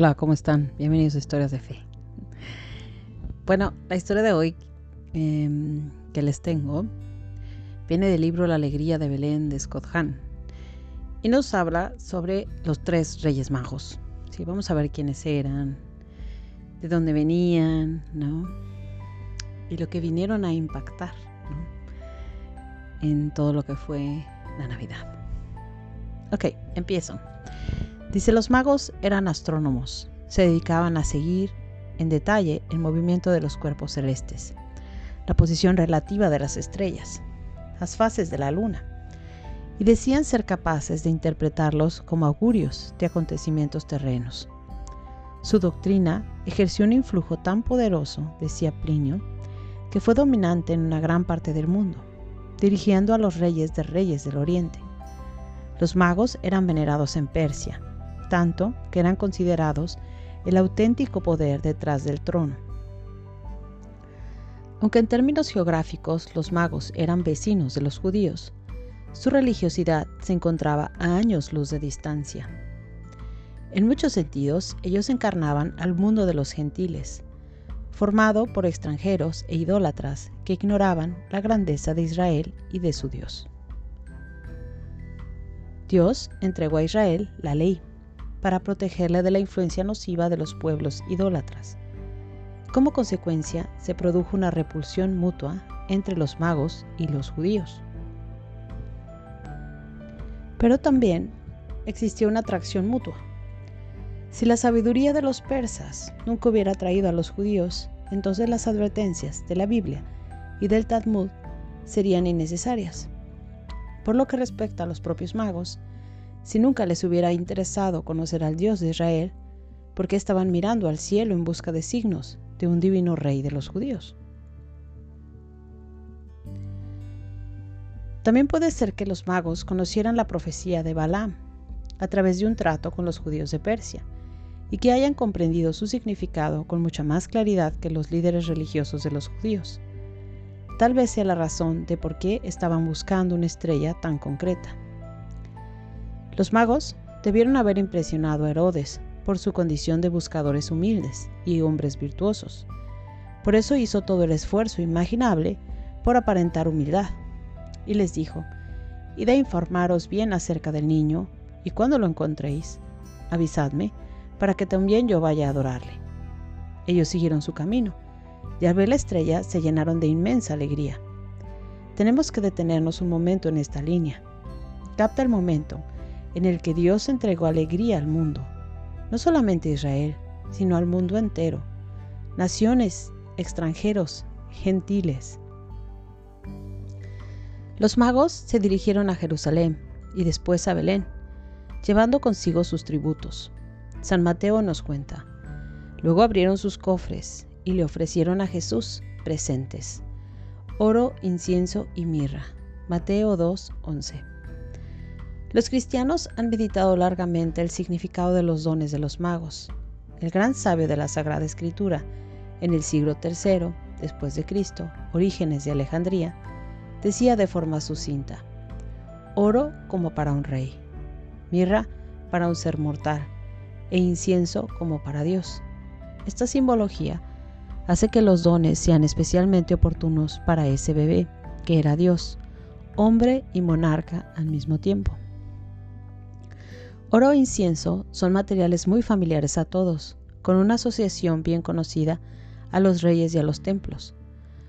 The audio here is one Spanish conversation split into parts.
Hola, ¿cómo están? Bienvenidos a Historias de Fe. Bueno, la historia de hoy em, que les tengo viene del libro La Alegría de Belén de Scott Hahn y nos habla sobre los tres reyes magos. ¿sí? Vamos a ver quiénes eran, de dónde venían, ¿no? Y lo que vinieron a impactar ¿no? en todo lo que fue la Navidad. Ok, empiezo. Dice, los magos eran astrónomos, se dedicaban a seguir en detalle el movimiento de los cuerpos celestes, la posición relativa de las estrellas, las fases de la luna, y decían ser capaces de interpretarlos como augurios de acontecimientos terrenos. Su doctrina ejerció un influjo tan poderoso, decía Plinio, que fue dominante en una gran parte del mundo, dirigiendo a los reyes de reyes del Oriente. Los magos eran venerados en Persia, tanto que eran considerados el auténtico poder detrás del trono. Aunque en términos geográficos los magos eran vecinos de los judíos, su religiosidad se encontraba a años luz de distancia. En muchos sentidos, ellos encarnaban al mundo de los gentiles, formado por extranjeros e idólatras que ignoraban la grandeza de Israel y de su Dios. Dios entregó a Israel la ley, para protegerle de la influencia nociva de los pueblos idólatras. Como consecuencia, se produjo una repulsión mutua entre los magos y los judíos. Pero también existió una atracción mutua. Si la sabiduría de los persas nunca hubiera traído a los judíos, entonces las advertencias de la Biblia y del Talmud serían innecesarias. Por lo que respecta a los propios magos, si nunca les hubiera interesado conocer al Dios de Israel, ¿por qué estaban mirando al cielo en busca de signos de un divino rey de los judíos? También puede ser que los magos conocieran la profecía de Balaam a través de un trato con los judíos de Persia y que hayan comprendido su significado con mucha más claridad que los líderes religiosos de los judíos. Tal vez sea la razón de por qué estaban buscando una estrella tan concreta. Los magos debieron haber impresionado a Herodes por su condición de buscadores humildes y hombres virtuosos. Por eso hizo todo el esfuerzo imaginable por aparentar humildad. Y les dijo, Id a informaros bien acerca del niño, y cuando lo encontréis, avisadme, para que también yo vaya a adorarle. Ellos siguieron su camino, y al ver la estrella se llenaron de inmensa alegría. Tenemos que detenernos un momento en esta línea. Capta el momento en el que Dios entregó alegría al mundo, no solamente a Israel, sino al mundo entero, naciones, extranjeros, gentiles. Los magos se dirigieron a Jerusalén y después a Belén, llevando consigo sus tributos. San Mateo nos cuenta. Luego abrieron sus cofres y le ofrecieron a Jesús presentes, oro, incienso y mirra. Mateo 2, 11. Los cristianos han meditado largamente el significado de los dones de los magos. El gran sabio de la Sagrada Escritura, en el siglo III después de Cristo, Orígenes de Alejandría, decía de forma sucinta: oro como para un rey, mirra para un ser mortal e incienso como para Dios. Esta simbología hace que los dones sean especialmente oportunos para ese bebé, que era Dios, hombre y monarca al mismo tiempo. Oro e incienso son materiales muy familiares a todos, con una asociación bien conocida a los reyes y a los templos.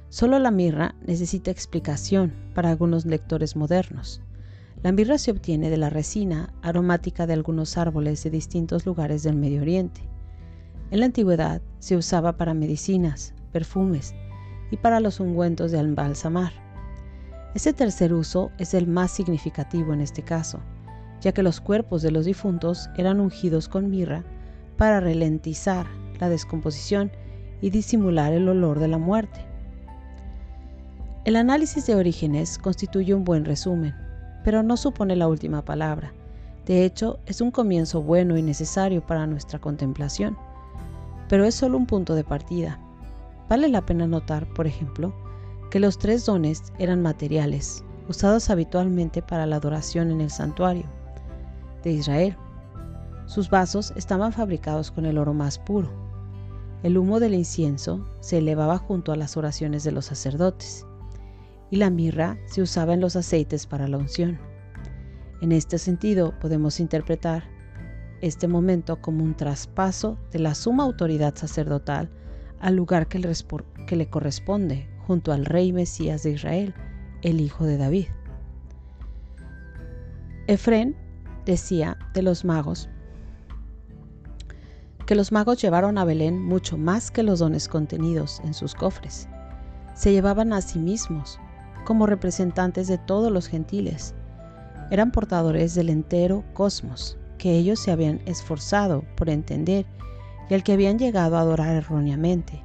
Solo la mirra necesita explicación para algunos lectores modernos. La mirra se obtiene de la resina aromática de algunos árboles de distintos lugares del Medio Oriente. En la antigüedad se usaba para medicinas, perfumes y para los ungüentos de embalsamar. Este tercer uso es el más significativo en este caso, ya que los cuerpos de los difuntos eran ungidos con mirra para ralentizar la descomposición y disimular el olor de la muerte. El análisis de orígenes constituye un buen resumen, pero no supone la última palabra. De hecho, es un comienzo bueno y necesario para nuestra contemplación, pero es solo un punto de partida. Vale la pena notar, por ejemplo, que los tres dones eran materiales, usados habitualmente para la adoración en el santuario de Israel. Sus vasos estaban fabricados con el oro más puro. El humo del incienso se elevaba junto a las oraciones de los sacerdotes, y la mirra se usaba en los aceites para la unción. En este sentido, podemos interpretar este momento como un traspaso de la suma autoridad sacerdotal al lugar que le, corresponde junto al rey Mesías de Israel, el hijo de David. Efrén decía de los magos que los magos llevaron a Belén mucho más que los dones contenidos en sus cofres. Se llevaban a sí mismos como representantes de todos los gentiles. Eran portadores del entero cosmos que ellos se habían esforzado por entender y al que habían llegado a adorar erróneamente.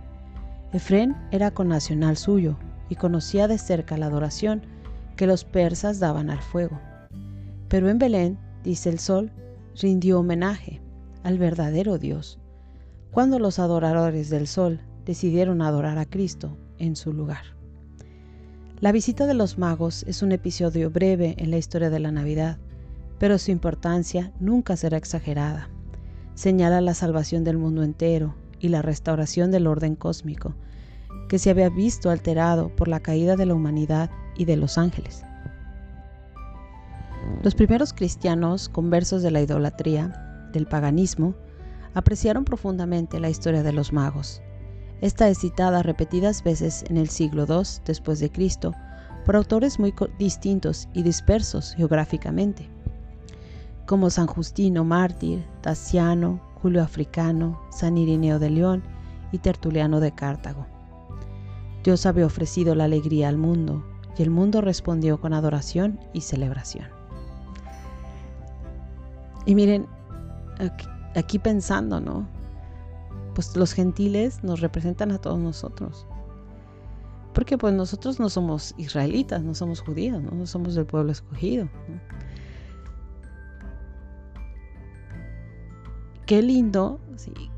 Efrén era connacional suyo y conocía de cerca la adoración que los persas daban al fuego. Pero en Belén, dice el sol, rindió homenaje al verdadero Dios, cuando los adoradores del sol decidieron adorar a Cristo en su lugar. La visita de los magos es un episodio breve en la historia de la Navidad, pero su importancia nunca será exagerada. Señala la salvación del mundo entero y la restauración del orden cósmico, que se había visto alterado por la caída de la humanidad y de los ángeles. Los primeros cristianos conversos de la idolatría, del paganismo, apreciaron profundamente la historia de los magos. Esta es citada repetidas veces en el siglo II después de Cristo por autores muy distintos y dispersos geográficamente como San Justino mártir, Taciano, Julio Africano, San Irineo de León y Tertuliano de Cartago. Dios había ofrecido la alegría al mundo y el mundo respondió con adoración y celebración. Y miren, aquí, pensando, ¿no? Pues los gentiles nos representan a todos nosotros. Porque pues nosotros no somos israelitas, no somos judíos, no, somos del pueblo escogido. qué lindo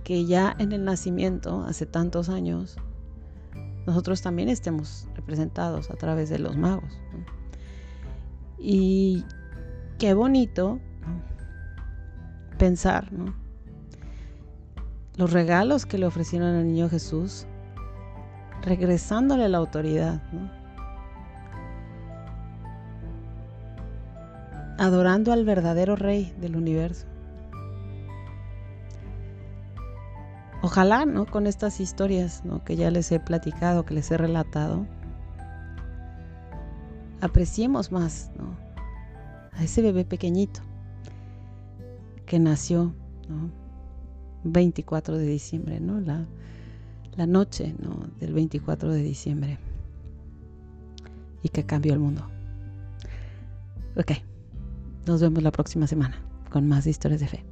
que ya en el nacimiento, hace tantos años, nosotros también estemos representados a través de los magos. Y qué bonito pensar los regalos que le ofrecieron al niño Jesús, regresándole la autoridad, adorando al verdadero rey del universo. Ojalá, ¿no? Con estas historias, ¿no? Que ya les he platicado, que les he relatado, apreciemos más. A ese bebé pequeñito que nació, ¿no? 24 de diciembre, ¿no? La, la noche, ¿no? Del 24 de diciembre. Y que cambió el mundo. Ok. Nos vemos la próxima semana con más historias de fe.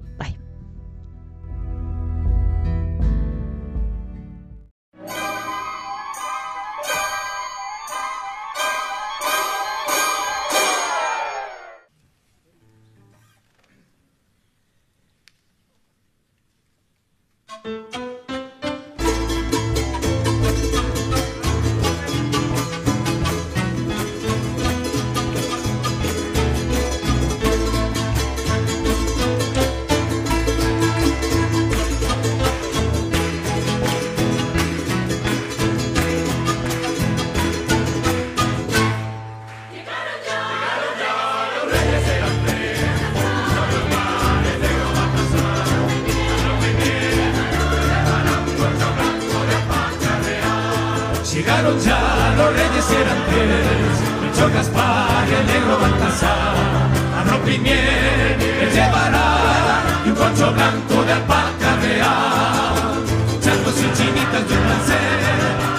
Blanco de alpaca real. Changos y chinitas de un placer,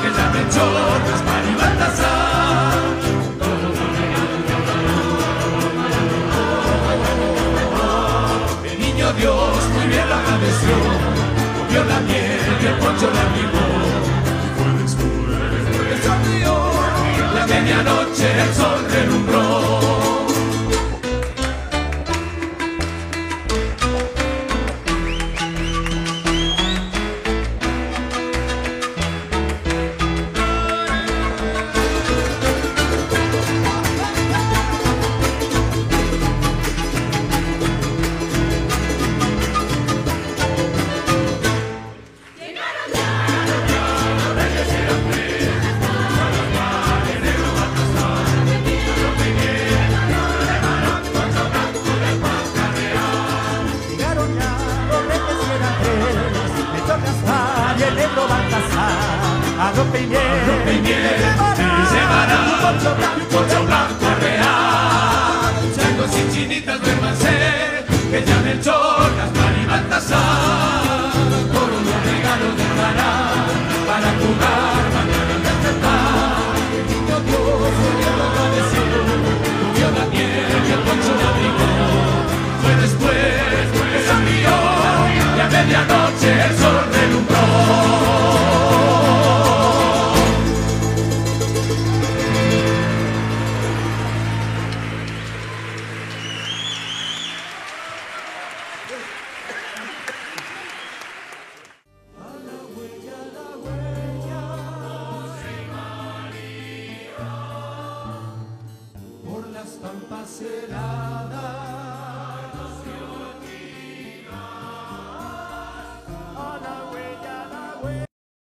que ya Melchor, Gaspar y Baltasar. El niño Dios muy bien lo agradeció, comió la miel y el concho la amigó. medianoche el sol relumbró. Ropa y miel, ropa y miel, y llevará un poncho blanco, un real. Changos y chinitas duérmanse, que ya Melchor, Gaspar y Baltasar, por unos regalos dejará para